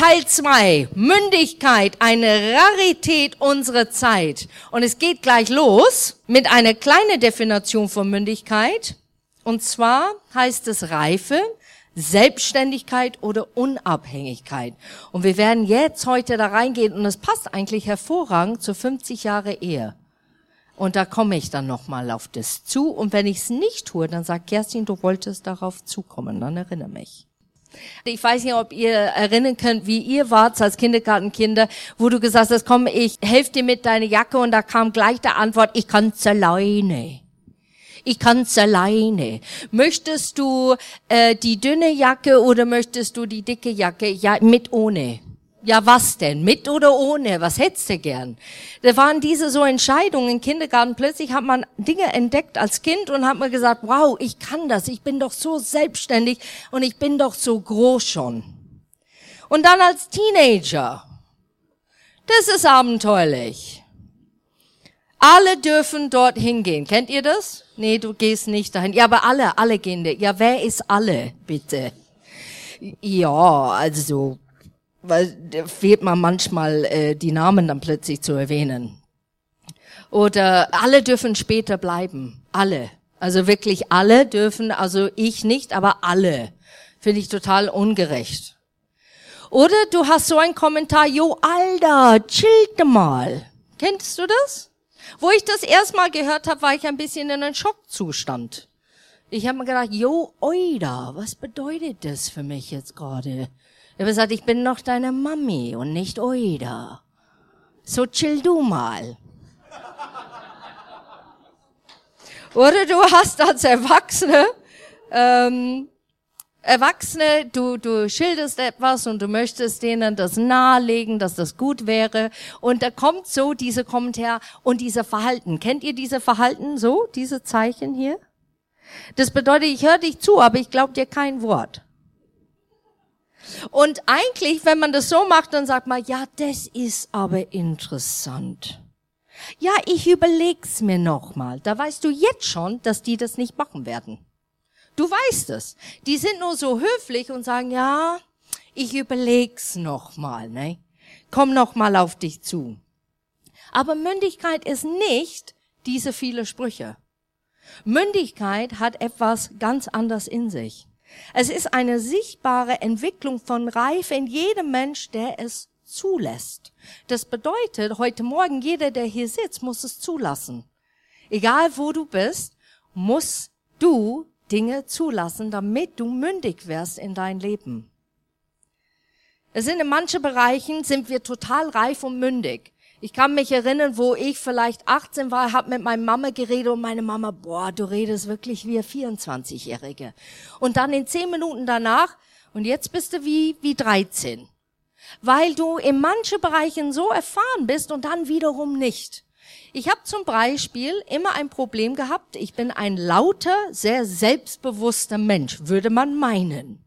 Teil 2. Mündigkeit, eine Rarität unserer Zeit. Und es geht gleich los mit einer kleinen Definition von Mündigkeit. Und zwar heißt es Reife, Selbstständigkeit oder Unabhängigkeit. Und wir werden jetzt heute da reingehen und es passt eigentlich hervorragend zu 50 Jahre Ehe. Und da komme ich dann nochmal auf das zu. Und wenn ich es nicht tue, dann sagt Kerstin, du wolltest darauf zukommen. Dann erinnere mich. Ich weiß nicht, ob ihr erinnern könnt, wie ihr wart als Kindergartenkinder, wo du gesagt hast, komm, ich helfe dir mit deiner Jacke und da kam gleich der Antwort, ich kann's alleine. Ich kann's alleine. Möchtest du äh, die dünne Jacke oder möchtest du die dicke Jacke? Ja, mit ohne. Ja, was denn? Mit oder ohne? Was hättest du gern? Da waren diese so Entscheidungen im Kindergarten. Plötzlich hat man Dinge entdeckt als Kind und hat man gesagt, wow, ich kann das. Ich bin doch so selbstständig und ich bin doch so groß schon. Und dann als Teenager. Das ist abenteuerlich. Alle dürfen dort hingehen. Kennt ihr das? Nee, du gehst nicht dahin. Ja, aber alle, alle gehen da. Ja, wer ist alle, bitte? Ja, also weil fehlt man manchmal äh, die Namen dann plötzlich zu erwähnen. Oder alle dürfen später bleiben. Alle. Also wirklich alle dürfen, also ich nicht, aber alle. Finde ich total ungerecht. Oder du hast so einen Kommentar, jo, Alter, chillte mal. Kennst du das? Wo ich das erstmal gehört habe, war ich ein bisschen in einem Schockzustand. Ich habe mir gedacht, jo, oida, was bedeutet das für mich jetzt gerade? Er hat gesagt, ich bin noch deine Mami und nicht Oida. So chill du mal. Oder du hast als Erwachsene, ähm, Erwachsene, du, du schilderst etwas und du möchtest denen das nahelegen, dass das gut wäre. Und da kommt so diese Kommentar und diese Verhalten. Kennt ihr diese Verhalten so, diese Zeichen hier? Das bedeutet, ich höre dich zu, aber ich glaube dir kein Wort. Und eigentlich, wenn man das so macht, dann sagt man, ja, das ist aber interessant. Ja, ich überleg's mir nochmal. Da weißt du jetzt schon, dass die das nicht machen werden. Du weißt es. Die sind nur so höflich und sagen, ja, ich überleg's nochmal, ne? Komm nochmal auf dich zu. Aber Mündigkeit ist nicht diese viele Sprüche. Mündigkeit hat etwas ganz anders in sich. Es ist eine sichtbare Entwicklung von Reife in jedem Mensch, der es zulässt. Das bedeutet, heute Morgen jeder, der hier sitzt, muss es zulassen. Egal wo du bist, musst du Dinge zulassen, damit du mündig wirst in dein Leben. Es sind in manchen Bereichen sind wir total reif und mündig. Ich kann mich erinnern, wo ich vielleicht 18 war, habe mit meiner Mama geredet und meine Mama, boah, du redest wirklich wie ein 24-Jährige. Und dann in zehn Minuten danach, und jetzt bist du wie, wie 13. Weil du in manchen Bereichen so erfahren bist und dann wiederum nicht. Ich habe zum Beispiel immer ein Problem gehabt. Ich bin ein lauter, sehr selbstbewusster Mensch, würde man meinen.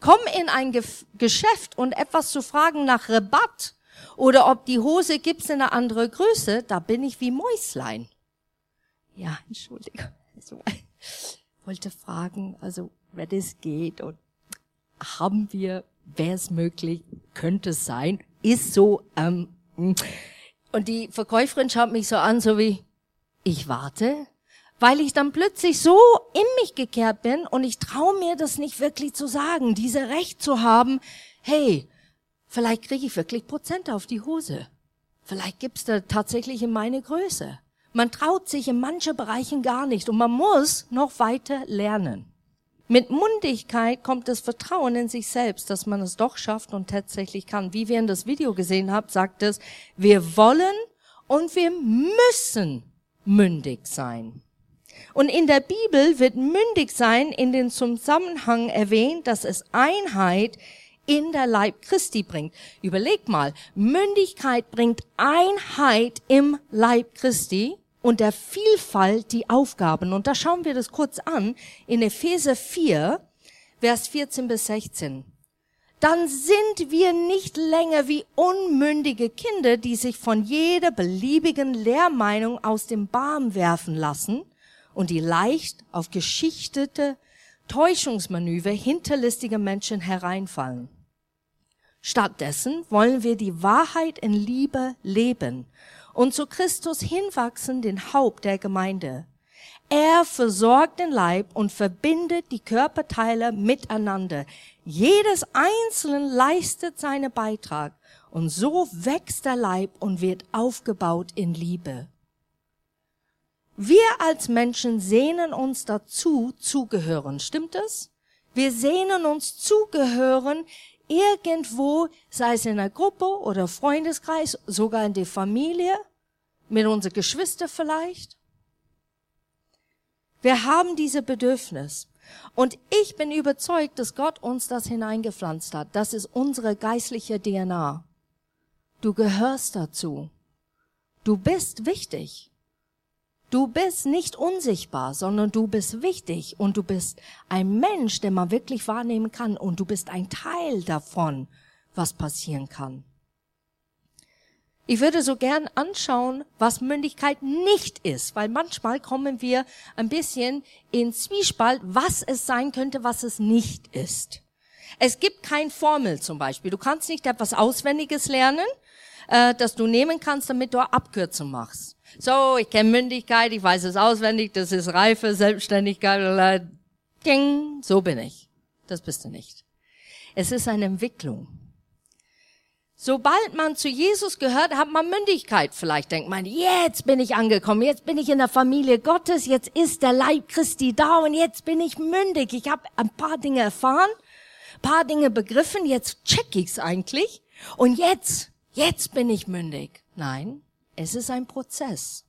Komm in ein Ge Geschäft und etwas zu fragen nach Rabatt oder ob die Hose gibt's in einer anderen Größe, da bin ich wie Mäuslein. Ja, Entschuldigung. Also, wollte fragen, also, wer das geht und haben wir, wäre es möglich, könnte es sein, ist so, ähm, und die Verkäuferin schaut mich so an, so wie, ich warte, weil ich dann plötzlich so in mich gekehrt bin und ich traue mir das nicht wirklich zu sagen, diese Recht zu haben, hey, Vielleicht kriege ich wirklich Prozent auf die Hose. Vielleicht gibt's da tatsächlich in meine Größe. Man traut sich in manchen Bereichen gar nicht und man muss noch weiter lernen. Mit Mundigkeit kommt das Vertrauen in sich selbst, dass man es doch schafft und tatsächlich kann. Wie wir in das Video gesehen haben, sagt es, wir wollen und wir müssen mündig sein. Und in der Bibel wird mündig sein in den Zusammenhang erwähnt, dass es Einheit in der Leib Christi bringt. Überleg mal, Mündigkeit bringt Einheit im Leib Christi und der Vielfalt die Aufgaben. Und da schauen wir das kurz an in Epheser 4, Vers 14 bis 16. Dann sind wir nicht länger wie unmündige Kinder, die sich von jeder beliebigen Lehrmeinung aus dem Baum werfen lassen und die leicht auf geschichtete Täuschungsmanöver hinterlistiger Menschen hereinfallen. Stattdessen wollen wir die Wahrheit in Liebe leben und zu Christus hinwachsen, den Haupt der Gemeinde. Er versorgt den Leib und verbindet die Körperteile miteinander. Jedes Einzelne leistet seinen Beitrag und so wächst der Leib und wird aufgebaut in Liebe. Wir als Menschen sehnen uns dazu, zugehören. Stimmt es? Wir sehnen uns zugehören irgendwo, sei es in einer Gruppe oder Freundeskreis, sogar in der Familie, mit unseren Geschwistern vielleicht. Wir haben diese Bedürfnis. Und ich bin überzeugt, dass Gott uns das hineingepflanzt hat. Das ist unsere geistliche DNA. Du gehörst dazu. Du bist wichtig. Du bist nicht unsichtbar, sondern du bist wichtig und du bist ein Mensch, den man wirklich wahrnehmen kann und du bist ein Teil davon, was passieren kann. Ich würde so gern anschauen, was Mündigkeit nicht ist, weil manchmal kommen wir ein bisschen in Zwiespalt, was es sein könnte, was es nicht ist. Es gibt kein Formel zum Beispiel. Du kannst nicht etwas Auswendiges lernen, äh, das du nehmen kannst, damit du Abkürzung machst. So, ich kenne Mündigkeit, ich weiß es auswendig, das ist Reife, Selbstständigkeit, ding, so bin ich. Das bist du nicht. Es ist eine Entwicklung. Sobald man zu Jesus gehört, hat man Mündigkeit. Vielleicht denkt man, jetzt bin ich angekommen, jetzt bin ich in der Familie Gottes, jetzt ist der Leib Christi da und jetzt bin ich mündig. Ich habe ein paar Dinge erfahren, paar Dinge begriffen, jetzt check ich's eigentlich und jetzt, jetzt bin ich mündig. Nein, es ist ein Prozess.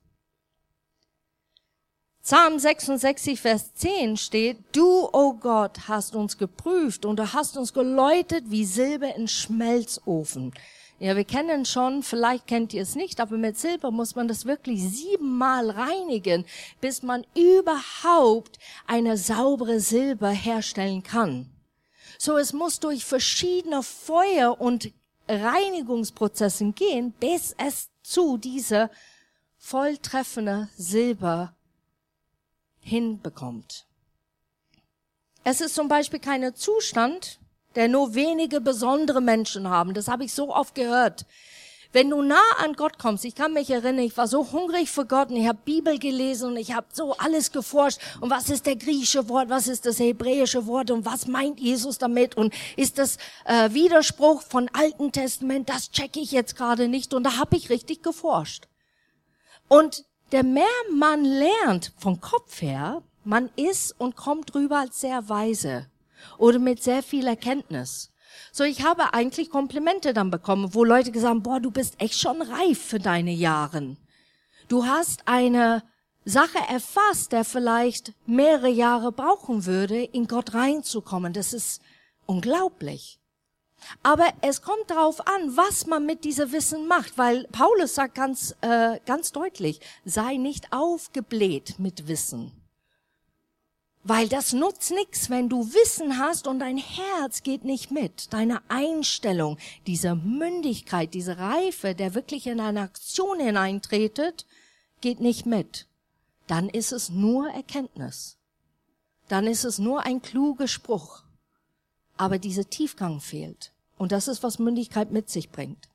Psalm 66, Vers 10 steht, Du, o oh Gott, hast uns geprüft und du hast uns geläutet wie Silber in Schmelzofen. Ja, wir kennen schon, vielleicht kennt ihr es nicht, aber mit Silber muss man das wirklich siebenmal reinigen, bis man überhaupt eine saubere Silber herstellen kann. So, es muss durch verschiedene Feuer und Reinigungsprozessen gehen, bis es zu dieser volltreffende Silber hinbekommt. Es ist zum Beispiel kein Zustand, der nur wenige besondere Menschen haben. Das habe ich so oft gehört. Wenn du nah an Gott kommst, ich kann mich erinnern, ich war so hungrig für Gott und ich habe Bibel gelesen und ich habe so alles geforscht. Und was ist der griechische Wort, was ist das hebräische Wort und was meint Jesus damit? Und ist das äh, Widerspruch von Alten Testament? Das checke ich jetzt gerade nicht. Und da habe ich richtig geforscht. Und der mehr man lernt vom Kopf her, man ist und kommt drüber als sehr weise oder mit sehr viel Erkenntnis. So, ich habe eigentlich Komplimente dann bekommen, wo Leute gesagt haben, boah, du bist echt schon reif für deine Jahren. Du hast eine Sache erfasst, der vielleicht mehrere Jahre brauchen würde, in Gott reinzukommen. Das ist unglaublich. Aber es kommt darauf an, was man mit dieser Wissen macht, weil Paulus sagt ganz, äh, ganz deutlich, sei nicht aufgebläht mit Wissen. Weil das nutzt nichts, wenn du Wissen hast und dein Herz geht nicht mit. Deine Einstellung, diese Mündigkeit, diese Reife, der wirklich in eine Aktion hineintretet, geht nicht mit. Dann ist es nur Erkenntnis. Dann ist es nur ein kluger Spruch. Aber dieser Tiefgang fehlt. Und das ist, was Mündigkeit mit sich bringt.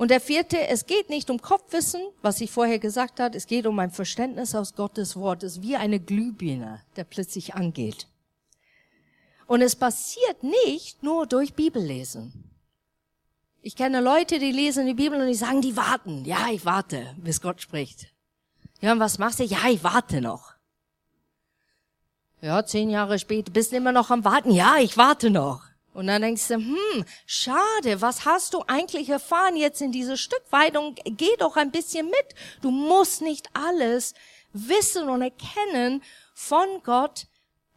Und der vierte, es geht nicht um Kopfwissen, was ich vorher gesagt habe, es geht um ein Verständnis aus Gottes Wort. Es ist wie eine Glühbirne, der plötzlich angeht. Und es passiert nicht nur durch Bibellesen. Ich kenne Leute, die lesen die Bibel und die sagen, die warten. Ja, ich warte, bis Gott spricht. Ja, und was machst du? Ja, ich warte noch. Ja, zehn Jahre später bist du immer noch am Warten. Ja, ich warte noch. Und dann denkst du, hm, schade, was hast du eigentlich erfahren jetzt in diese Stückweidung? Geh doch ein bisschen mit. Du musst nicht alles wissen und erkennen von Gott,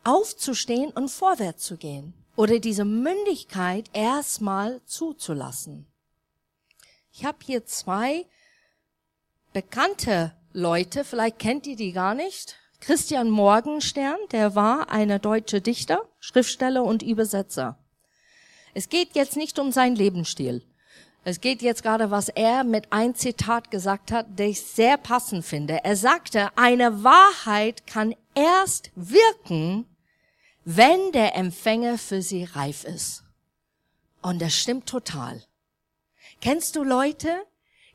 aufzustehen und vorwärts zu gehen. Oder diese Mündigkeit erstmal zuzulassen. Ich habe hier zwei bekannte Leute, vielleicht kennt ihr die gar nicht. Christian Morgenstern, der war einer deutsche Dichter, Schriftsteller und Übersetzer. Es geht jetzt nicht um seinen Lebensstil. Es geht jetzt gerade, was er mit ein Zitat gesagt hat, der ich sehr passend finde. Er sagte, eine Wahrheit kann erst wirken, wenn der Empfänger für sie reif ist. Und das stimmt total. Kennst du Leute,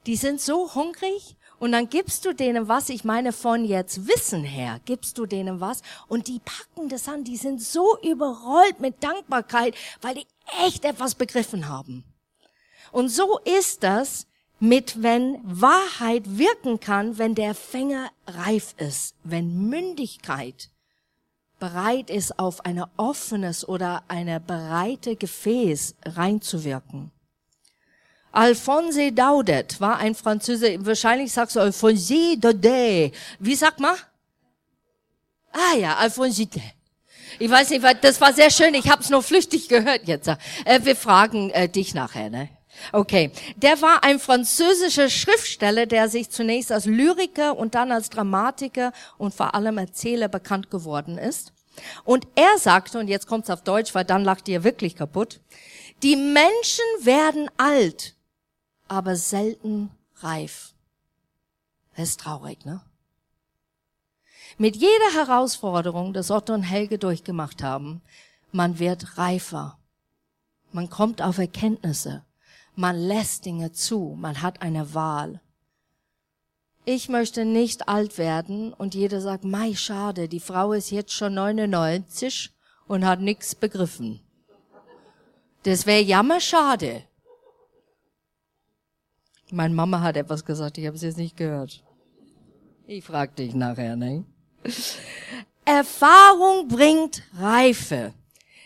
die sind so hungrig und dann gibst du denen was, ich meine von jetzt Wissen her, gibst du denen was und die packen das an, die sind so überrollt mit Dankbarkeit, weil die echt etwas begriffen haben. Und so ist das mit, wenn Wahrheit wirken kann, wenn der Fänger reif ist, wenn Mündigkeit bereit ist, auf ein offenes oder eine breite Gefäß reinzuwirken. Alphonse Daudet war ein Franzose, wahrscheinlich sagst du Alphonse Daudet. Wie sagt man? Ah ja, Alphonse Ich weiß nicht, das war sehr schön, ich habe es nur flüchtig gehört jetzt. Äh, wir fragen äh, dich nachher, ne? Okay, der war ein französischer Schriftsteller, der sich zunächst als Lyriker und dann als Dramatiker und vor allem Erzähler bekannt geworden ist. Und er sagte, und jetzt kommt's auf Deutsch, weil dann lacht ihr wirklich kaputt, die Menschen werden alt, aber selten reif. Das ist traurig, ne? Mit jeder Herausforderung, das Otto und Helge durchgemacht haben, man wird reifer. Man kommt auf Erkenntnisse. Man lässt Dinge zu. Man hat eine Wahl. Ich möchte nicht alt werden und jeder sagt, mei, schade, die Frau ist jetzt schon 99 und hat nichts begriffen. Das wäre jammerschade. Meine Mama hat etwas gesagt, ich habe es jetzt nicht gehört. Ich frag dich nachher, ne? Erfahrung bringt Reife.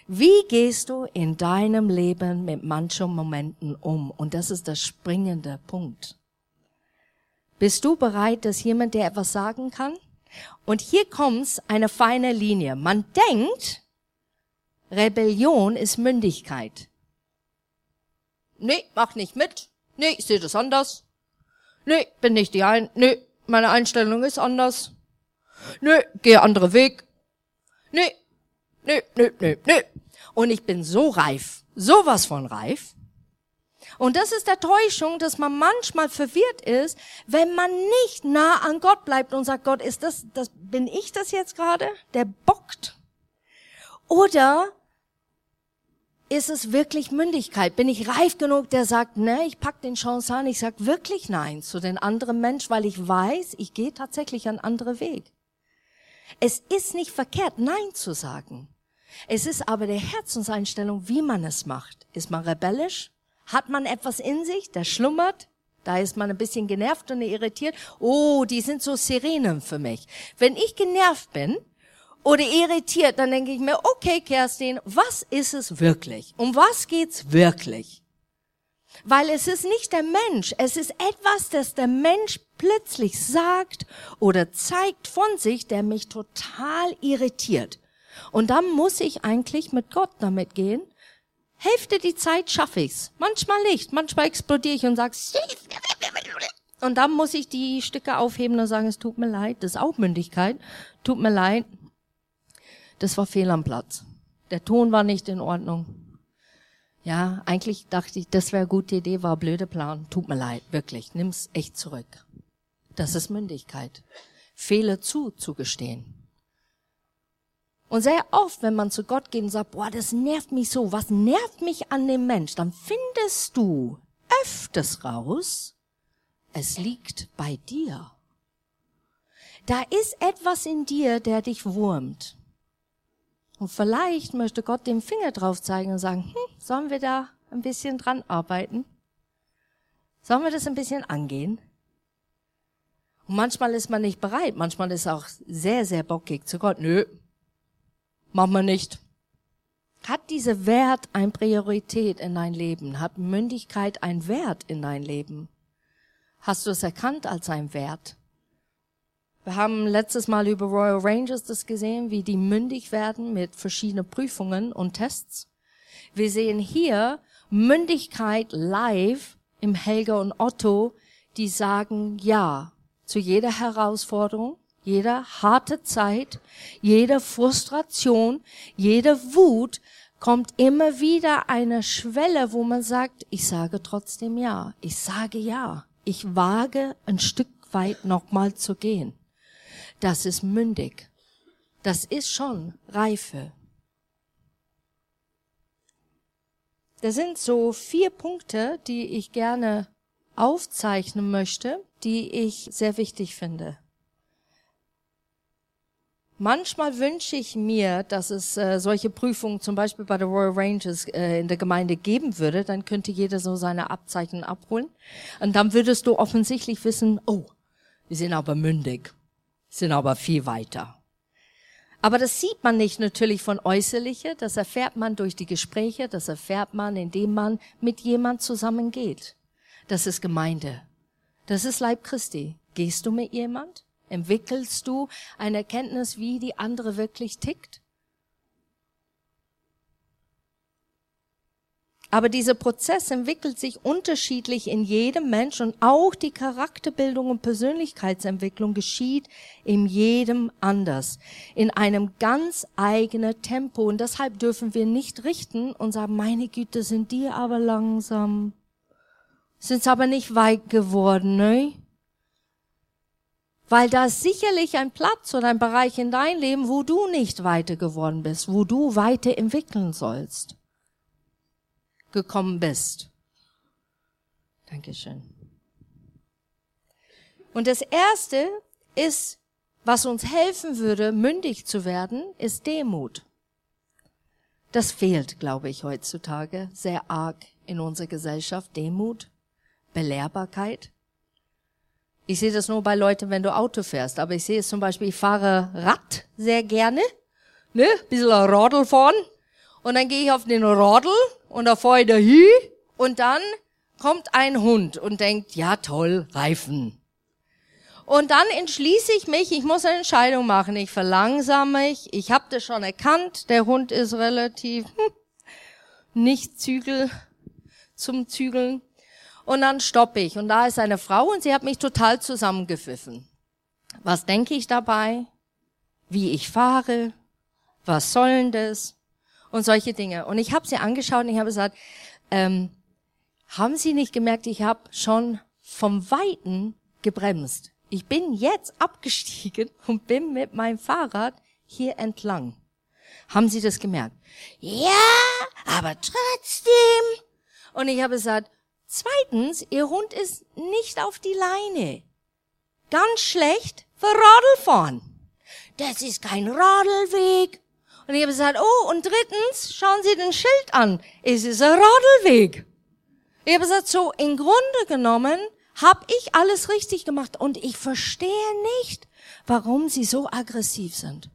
Wie gehst du in deinem Leben mit manchen Momenten um? Und das ist der springende Punkt. Bist du bereit, dass jemand dir etwas sagen kann? Und hier kommt's eine feine Linie. Man denkt, Rebellion ist Mündigkeit. Nee, mach nicht mit. Nee, ich sehe das anders. Nee, bin nicht die ein. Nee, meine Einstellung ist anders. Nee, gehe andere Weg. Nee, nee, nee, nee, nee. Und ich bin so reif, sowas von reif. Und das ist der Täuschung, dass man manchmal verwirrt ist, wenn man nicht nah an Gott bleibt und sagt, Gott, ist das, das, bin ich das jetzt gerade? Der bockt. Oder ist es wirklich Mündigkeit? Bin ich reif genug, der sagt, ne, ich pack den Chance an, ich sag wirklich nein zu den anderen Mensch, weil ich weiß, ich gehe tatsächlich einen anderen Weg. Es ist nicht verkehrt, nein zu sagen. Es ist aber der Herzenseinstellung, wie man es macht. Ist man rebellisch? Hat man etwas in sich, der schlummert? Da ist man ein bisschen genervt und irritiert. Oh, die sind so Sirenen für mich. Wenn ich genervt bin oder irritiert, dann denke ich mir, okay, Kerstin, was ist es wirklich? Um was geht's wirklich? Weil es ist nicht der Mensch, es ist etwas, das der Mensch plötzlich sagt oder zeigt von sich, der mich total irritiert. Und dann muss ich eigentlich mit Gott damit gehen. Hälfte die Zeit schaffe ich's. Manchmal nicht. Manchmal explodiere ich und sag, und dann muss ich die Stücke aufheben und sagen, es tut mir leid. Das ist auch Mündigkeit. Tut mir leid. Das war fehl am Platz. Der Ton war nicht in Ordnung. Ja, eigentlich dachte ich, das wäre gute Idee, war blöde Plan. Tut mir leid, wirklich. Nimm's echt zurück. Das ist Mündigkeit. Fehler zuzugestehen. Und sehr oft, wenn man zu Gott geht und sagt, boah, das nervt mich so, was nervt mich an dem Mensch, dann findest du öfters raus, es liegt bei dir. Da ist etwas in dir, der dich wurmt. Und vielleicht möchte Gott den Finger drauf zeigen und sagen, hm, sollen wir da ein bisschen dran arbeiten? Sollen wir das ein bisschen angehen? Und manchmal ist man nicht bereit, manchmal ist auch sehr, sehr bockig zu Gott. Nö, Machen wir nicht. Hat diese Wert eine Priorität in dein Leben? Hat Mündigkeit einen Wert in dein Leben? Hast du es erkannt als ein Wert? Wir haben letztes Mal über Royal Rangers das gesehen, wie die mündig werden mit verschiedenen Prüfungen und Tests. Wir sehen hier Mündigkeit live im Helga und Otto, die sagen Ja zu jeder Herausforderung, jeder harte Zeit, jede Frustration, jede Wut kommt immer wieder eine Schwelle, wo man sagt, ich sage trotzdem ja, ich sage ja, ich wage ein Stück weit nochmal zu gehen. Das ist mündig. Das ist schon Reife. das sind so vier Punkte, die ich gerne aufzeichnen möchte, die ich sehr wichtig finde. Manchmal wünsche ich mir, dass es äh, solche Prüfungen zum Beispiel bei der Royal Rangers äh, in der Gemeinde geben würde. Dann könnte jeder so seine Abzeichen abholen. Und dann würdest du offensichtlich wissen, oh, wir sind aber mündig, sind aber viel weiter. Aber das sieht man nicht natürlich von äußerliche, das erfährt man durch die Gespräche, das erfährt man, indem man mit jemand zusammengeht. Das ist Gemeinde. Das ist Leib Christi. Gehst du mit jemand? Entwickelst du eine Erkenntnis, wie die andere wirklich tickt? Aber dieser Prozess entwickelt sich unterschiedlich in jedem Mensch und auch die Charakterbildung und Persönlichkeitsentwicklung geschieht in jedem anders, in einem ganz eigenen Tempo. Und deshalb dürfen wir nicht richten und sagen, meine Güte, sind die aber langsam, sind aber nicht weit geworden, ne? Weil da ist sicherlich ein Platz oder ein Bereich in dein Leben, wo du nicht weiter geworden bist, wo du weiter entwickeln sollst, gekommen bist. Dankeschön. Und das erste ist, was uns helfen würde, mündig zu werden, ist Demut. Das fehlt, glaube ich, heutzutage sehr arg in unserer Gesellschaft. Demut, Belehrbarkeit. Ich sehe das nur bei Leuten, wenn du Auto fährst. Aber ich sehe es zum Beispiel, ich fahre Rad sehr gerne. Ne? Bisschen Radl fahren. Und dann gehe ich auf den Radl und da fahre ich dahin. Und dann kommt ein Hund und denkt, ja toll, Reifen. Und dann entschließe ich mich, ich muss eine Entscheidung machen. Ich verlangsame mich. Ich habe das schon erkannt. Der Hund ist relativ hm, nicht Zügel zum Zügeln. Und dann stoppe ich. Und da ist eine Frau und sie hat mich total zusammengepfiffen. Was denke ich dabei? Wie ich fahre? Was sollen das? Und solche Dinge. Und ich habe sie angeschaut und ich habe gesagt, ähm, haben Sie nicht gemerkt, ich habe schon vom Weiten gebremst. Ich bin jetzt abgestiegen und bin mit meinem Fahrrad hier entlang. Haben Sie das gemerkt? Ja, aber trotzdem. Und ich habe gesagt, Zweitens, ihr Hund ist nicht auf die Leine. Ganz schlecht für Radlfahren. Das ist kein Radlweg. Und ich habe gesagt, oh, und drittens, schauen Sie den Schild an. Es ist ein Radlweg. Ich habe gesagt, so, im Grunde genommen habe ich alles richtig gemacht und ich verstehe nicht, warum Sie so aggressiv sind.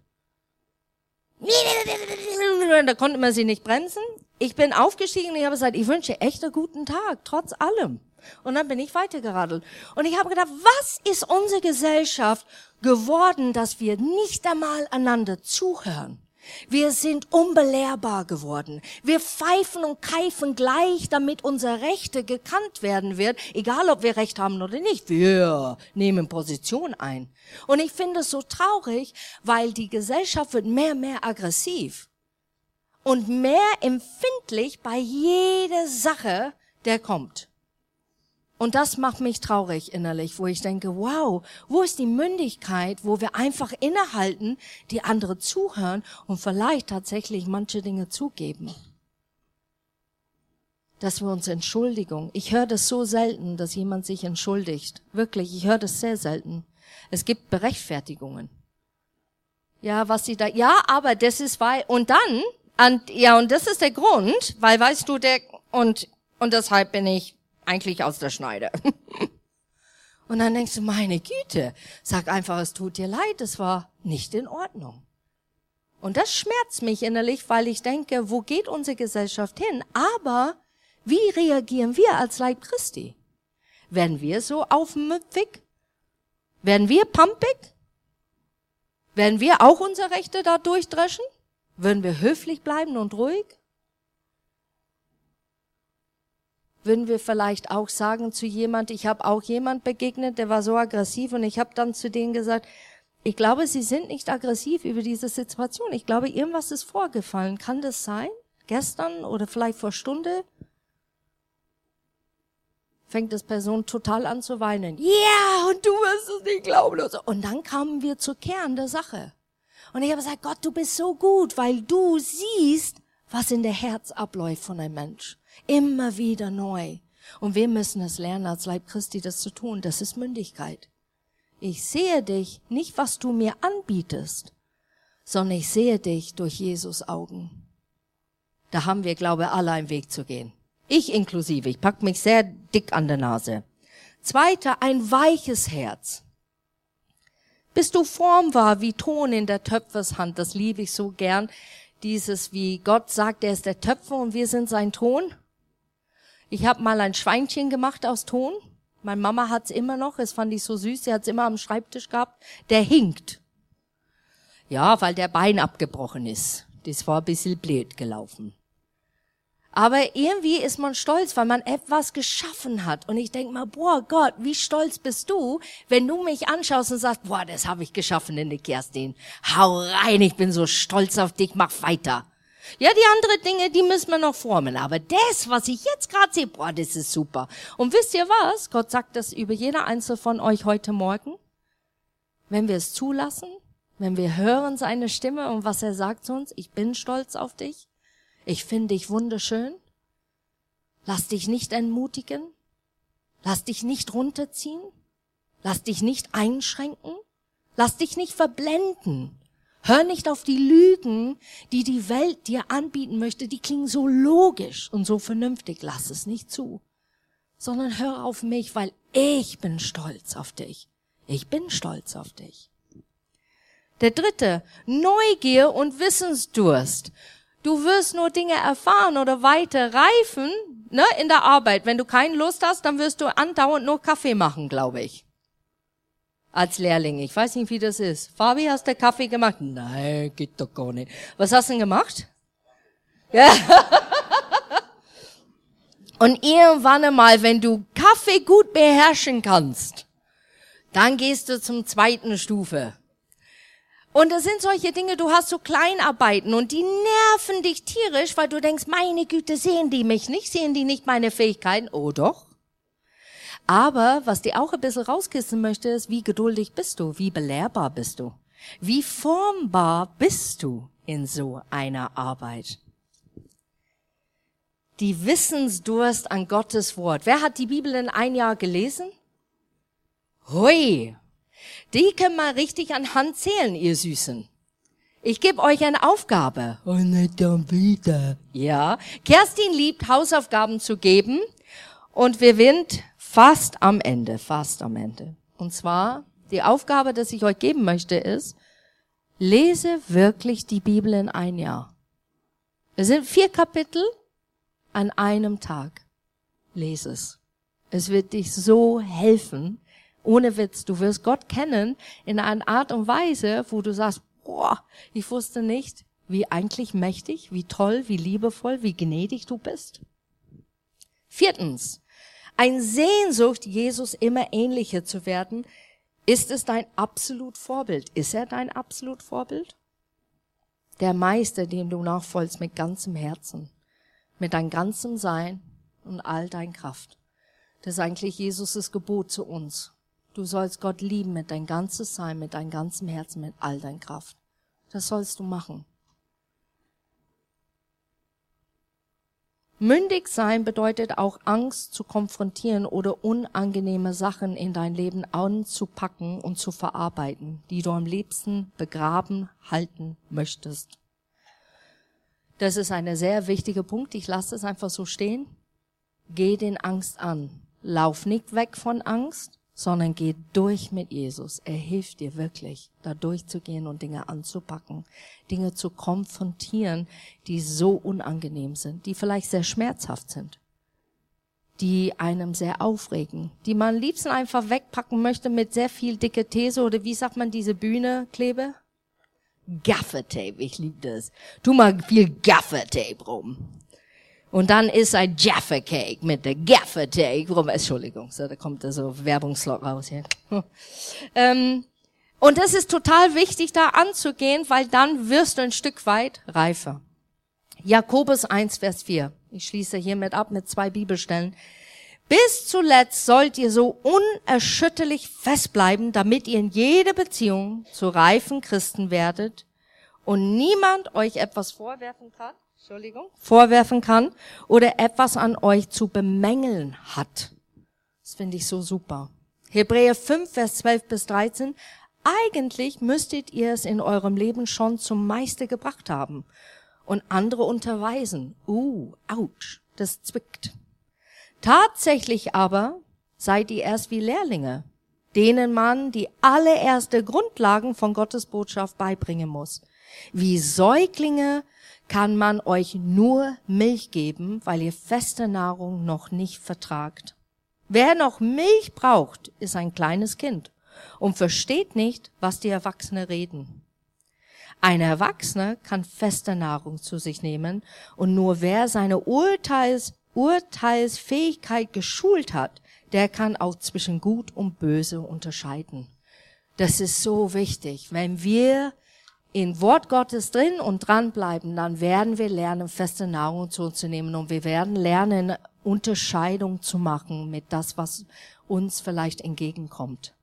Da konnte man sie nicht bremsen. Ich bin aufgestiegen und ich habe gesagt, ich wünsche echt einen guten Tag, trotz allem. Und dann bin ich weitergeradelt. Und ich habe gedacht, was ist unsere Gesellschaft geworden, dass wir nicht einmal einander zuhören? Wir sind unbelehrbar geworden. Wir pfeifen und keifen gleich, damit unsere Rechte gekannt werden wird, egal ob wir Recht haben oder nicht. Wir nehmen Position ein. Und ich finde es so traurig, weil die Gesellschaft wird mehr und mehr aggressiv und mehr empfindlich bei jeder Sache, der kommt. Und das macht mich traurig innerlich, wo ich denke, wow, wo ist die Mündigkeit, wo wir einfach innehalten, die andere zuhören und vielleicht tatsächlich manche Dinge zugeben. Dass wir uns entschuldigen. Ich höre das so selten, dass jemand sich entschuldigt. Wirklich, ich höre das sehr selten. Es gibt Berechtfertigungen. Ja, was sie da, ja, aber das ist weil, und dann, und, ja, und das ist der Grund, weil weißt du, der, und, und deshalb bin ich eigentlich aus der Schneide. und dann denkst du, meine Güte, sag einfach, es tut dir leid, es war nicht in Ordnung. Und das schmerzt mich innerlich, weil ich denke, wo geht unsere Gesellschaft hin? Aber wie reagieren wir als Leib Christi? Werden wir so aufmüpfig? Werden wir pumpig? Werden wir auch unsere Rechte da durchdreschen? Würden wir höflich bleiben und ruhig? Würden wir vielleicht auch sagen zu jemand, ich habe auch jemand begegnet, der war so aggressiv und ich habe dann zu denen gesagt, ich glaube, sie sind nicht aggressiv über diese Situation. Ich glaube, irgendwas ist vorgefallen. Kann das sein? Gestern oder vielleicht vor Stunde? fängt das Person total an zu weinen. Ja, yeah, und du wirst es nicht glauben. Und, dann kamen wir zur Kern der Sache. Und ich habe gesagt, Gott, du bist so gut, weil du siehst, was in der Herz abläuft von einem Mensch. Immer wieder neu. Und wir müssen es lernen, als Leib Christi das zu tun. Das ist Mündigkeit. Ich sehe dich nicht, was du mir anbietest, sondern ich sehe dich durch Jesus Augen. Da haben wir, glaube ich, alle einen Weg zu gehen. Ich inklusive. Ich pack mich sehr dick an der Nase. Zweiter, ein weiches Herz. Bist du formbar wie Ton in der Töpfershand? Das liebe ich so gern. Dieses, wie Gott sagt, er ist der Töpfer und wir sind sein Ton. Ich habe mal ein Schweinchen gemacht aus Ton. Meine Mama hat's immer noch, es fand ich so süß, sie hat's immer am Schreibtisch gehabt. Der hinkt. Ja, weil der Bein abgebrochen ist. Das war ein bisschen blöd gelaufen. Aber irgendwie ist man stolz, weil man etwas geschaffen hat. Und ich denk mal, boah Gott, wie stolz bist du, wenn du mich anschaust und sagst, boah, das habe ich geschaffen in der Kerstin. Hau rein, ich bin so stolz auf dich, mach weiter. Ja, die andere Dinge, die müssen wir noch formen. Aber das, was ich jetzt gerade sehe, boah, das ist super. Und wisst ihr was? Gott sagt das über jeder Einzelne von euch heute Morgen. Wenn wir es zulassen, wenn wir hören seine Stimme und was er sagt zu uns, ich bin stolz auf dich, ich finde dich wunderschön. Lass dich nicht entmutigen. Lass dich nicht runterziehen. Lass dich nicht einschränken. Lass dich nicht verblenden. Hör nicht auf die Lügen, die die Welt dir anbieten möchte. Die klingen so logisch und so vernünftig. Lass es nicht zu. Sondern hör auf mich, weil ich bin stolz auf dich. Ich bin stolz auf dich. Der dritte, Neugier und Wissensdurst. Du wirst nur Dinge erfahren oder weiter reifen ne, in der Arbeit. Wenn du keine Lust hast, dann wirst du andauernd nur Kaffee machen, glaube ich. Als Lehrling. Ich weiß nicht, wie das ist. Fabi, hast du Kaffee gemacht? Nein, geht doch gar nicht. Was hast du denn gemacht? Ja. Und irgendwann einmal, wenn du Kaffee gut beherrschen kannst, dann gehst du zum zweiten Stufe. Und das sind solche Dinge, du hast so Kleinarbeiten und die nerven dich tierisch, weil du denkst, meine Güte, sehen die mich nicht, sehen die nicht meine Fähigkeiten? Oh doch. Aber was die auch ein bisschen rauskissen möchte, ist, wie geduldig bist du? Wie belehrbar bist du? Wie formbar bist du in so einer Arbeit? Die Wissensdurst an Gottes Wort. Wer hat die Bibel in ein Jahr gelesen? Hui, die können mal richtig an Hand zählen, ihr Süßen. Ich gebe euch eine Aufgabe. Und oh, nicht dann wieder. Ja. Kerstin liebt, Hausaufgaben zu geben. Und wir sind fast am Ende, fast am Ende. Und zwar, die Aufgabe, dass ich euch geben möchte, ist, lese wirklich die Bibel in ein Jahr. Es sind vier Kapitel an einem Tag. Lese es. Es wird dich so helfen, ohne Witz, du wirst Gott kennen in einer Art und Weise, wo du sagst, boah, ich wusste nicht, wie eigentlich mächtig, wie toll, wie liebevoll, wie gnädig du bist. Viertens, ein Sehnsucht, Jesus immer ähnlicher zu werden. Ist es dein absolut Vorbild? Ist er dein absolut Vorbild? Der Meister, dem du nachfolgst mit ganzem Herzen, mit deinem ganzem Sein und all dein Kraft. Das ist eigentlich Jesus' Gebot zu uns. Du sollst Gott lieben mit dein ganzes Sein, mit deinem ganzen Herzen, mit all deiner Kraft. Das sollst du machen. Mündig sein bedeutet auch Angst zu konfrontieren oder unangenehme Sachen in dein Leben anzupacken und zu verarbeiten, die du am liebsten begraben halten möchtest. Das ist ein sehr wichtiger Punkt. Ich lasse es einfach so stehen. Geh den Angst an. Lauf nicht weg von Angst, sondern geh durch mit Jesus. Er hilft dir wirklich, da durchzugehen und Dinge anzupacken, Dinge zu konfrontieren, die so unangenehm sind, die vielleicht sehr schmerzhaft sind, die einem sehr aufregen, die man am liebsten einfach wegpacken möchte mit sehr viel dicke These oder wie sagt man diese Bühne, Klebe? Gaffertape, ich liebe das. Tu mal viel Gaffertape rum. Und dann ist ein Jaffa Cake mit der Gaffer Tape rum. Entschuldigung, so, da kommt da so Werbungslot raus hier. ähm, und das ist total wichtig, da anzugehen, weil dann wirst du ein Stück weit reifer. Jakobus 1, Vers 4. Ich schließe hiermit ab mit zwei Bibelstellen. Bis zuletzt sollt ihr so unerschütterlich festbleiben, damit ihr in jeder Beziehung zu reifen Christen werdet und niemand euch etwas vorwerfen kann vorwerfen kann oder etwas an euch zu bemängeln hat. Das finde ich so super. Hebräer 5, Vers 12 bis 13. Eigentlich müsstet ihr es in eurem Leben schon zum Meister gebracht haben und andere unterweisen. Uh, ouch, das zwickt. Tatsächlich aber seid ihr erst wie Lehrlinge, denen man die allererste Grundlagen von Gottes Botschaft beibringen muss. Wie Säuglinge kann man euch nur Milch geben, weil ihr feste Nahrung noch nicht vertragt. Wer noch Milch braucht, ist ein kleines Kind und versteht nicht, was die Erwachsenen reden. Ein Erwachsener kann feste Nahrung zu sich nehmen und nur wer seine Urteils, Urteilsfähigkeit geschult hat, der kann auch zwischen Gut und Böse unterscheiden. Das ist so wichtig. Wenn wir in Wort Gottes drin und dranbleiben, dann werden wir lernen, feste Nahrung zu uns zu nehmen und wir werden lernen, Unterscheidung zu machen mit das, was uns vielleicht entgegenkommt.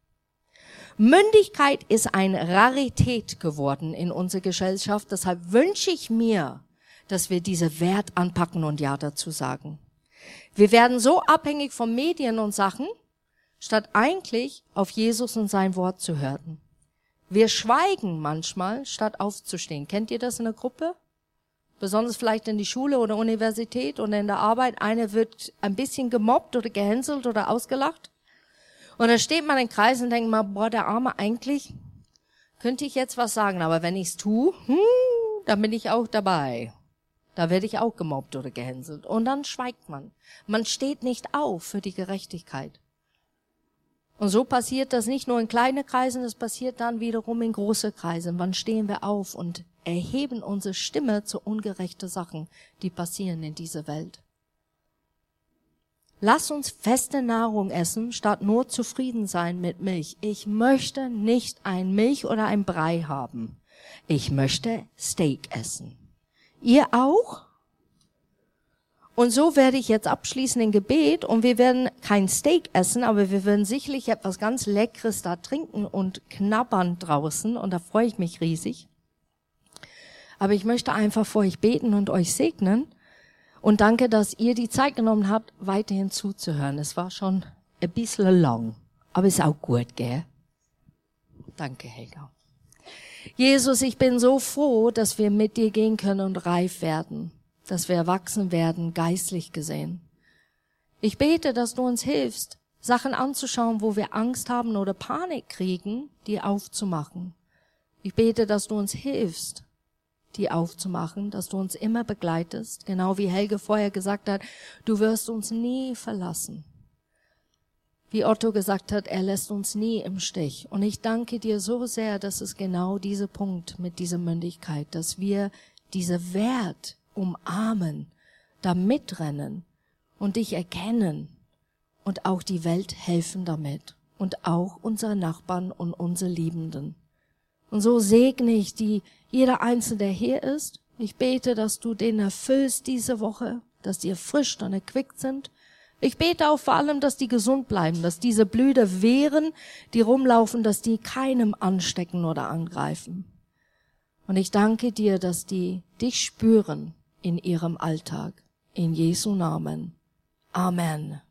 Mündigkeit ist eine Rarität geworden in unserer Gesellschaft. Deshalb wünsche ich mir, dass wir diese Wert anpacken und Ja dazu sagen. Wir werden so abhängig von Medien und Sachen, statt eigentlich auf Jesus und sein Wort zu hören. Wir schweigen manchmal, statt aufzustehen. Kennt ihr das in der Gruppe? Besonders vielleicht in die Schule oder Universität oder in der Arbeit. Einer wird ein bisschen gemobbt oder gehänselt oder ausgelacht. Und dann steht man im Kreis und denkt mal, boah, der Arme, eigentlich könnte ich jetzt was sagen, aber wenn ich's tue, hm, dann bin ich auch dabei. Da werde ich auch gemobbt oder gehänselt. Und dann schweigt man. Man steht nicht auf für die Gerechtigkeit. Und so passiert das nicht nur in kleinen Kreisen, es passiert dann wiederum in große Kreisen. Wann stehen wir auf und erheben unsere Stimme zu ungerechten Sachen, die passieren in dieser Welt? Lass uns feste Nahrung essen, statt nur zufrieden sein mit Milch. Ich möchte nicht ein Milch oder ein Brei haben. Ich möchte Steak essen. Ihr auch? Und so werde ich jetzt abschließen in Gebet und wir werden kein Steak essen, aber wir werden sicherlich etwas ganz Leckeres da trinken und knabbern draußen und da freue ich mich riesig. Aber ich möchte einfach vor euch beten und euch segnen und danke, dass ihr die Zeit genommen habt, weiterhin zuzuhören. Es war schon ein bisschen lang, aber ist auch gut, gell? Danke, Helga. Jesus, ich bin so froh, dass wir mit dir gehen können und reif werden dass wir erwachsen werden, geistlich gesehen. Ich bete, dass du uns hilfst, Sachen anzuschauen, wo wir Angst haben oder Panik kriegen, die aufzumachen. Ich bete, dass du uns hilfst, die aufzumachen, dass du uns immer begleitest, genau wie Helge vorher gesagt hat, du wirst uns nie verlassen. Wie Otto gesagt hat, er lässt uns nie im Stich. Und ich danke dir so sehr, dass es genau dieser Punkt mit dieser Mündigkeit, dass wir diese Wert umarmen, da mitrennen und dich erkennen und auch die Welt helfen damit und auch unsere Nachbarn und unsere Liebenden. Und so segne ich die, jeder Einzelne, der hier ist. Ich bete, dass du den erfüllst diese Woche, dass die erfrischt und erquickt sind. Ich bete auch vor allem, dass die gesund bleiben, dass diese Blüte wehren, die rumlaufen, dass die keinem anstecken oder angreifen. Und ich danke dir, dass die dich spüren in ihrem Alltag. In Jesu Namen. Amen.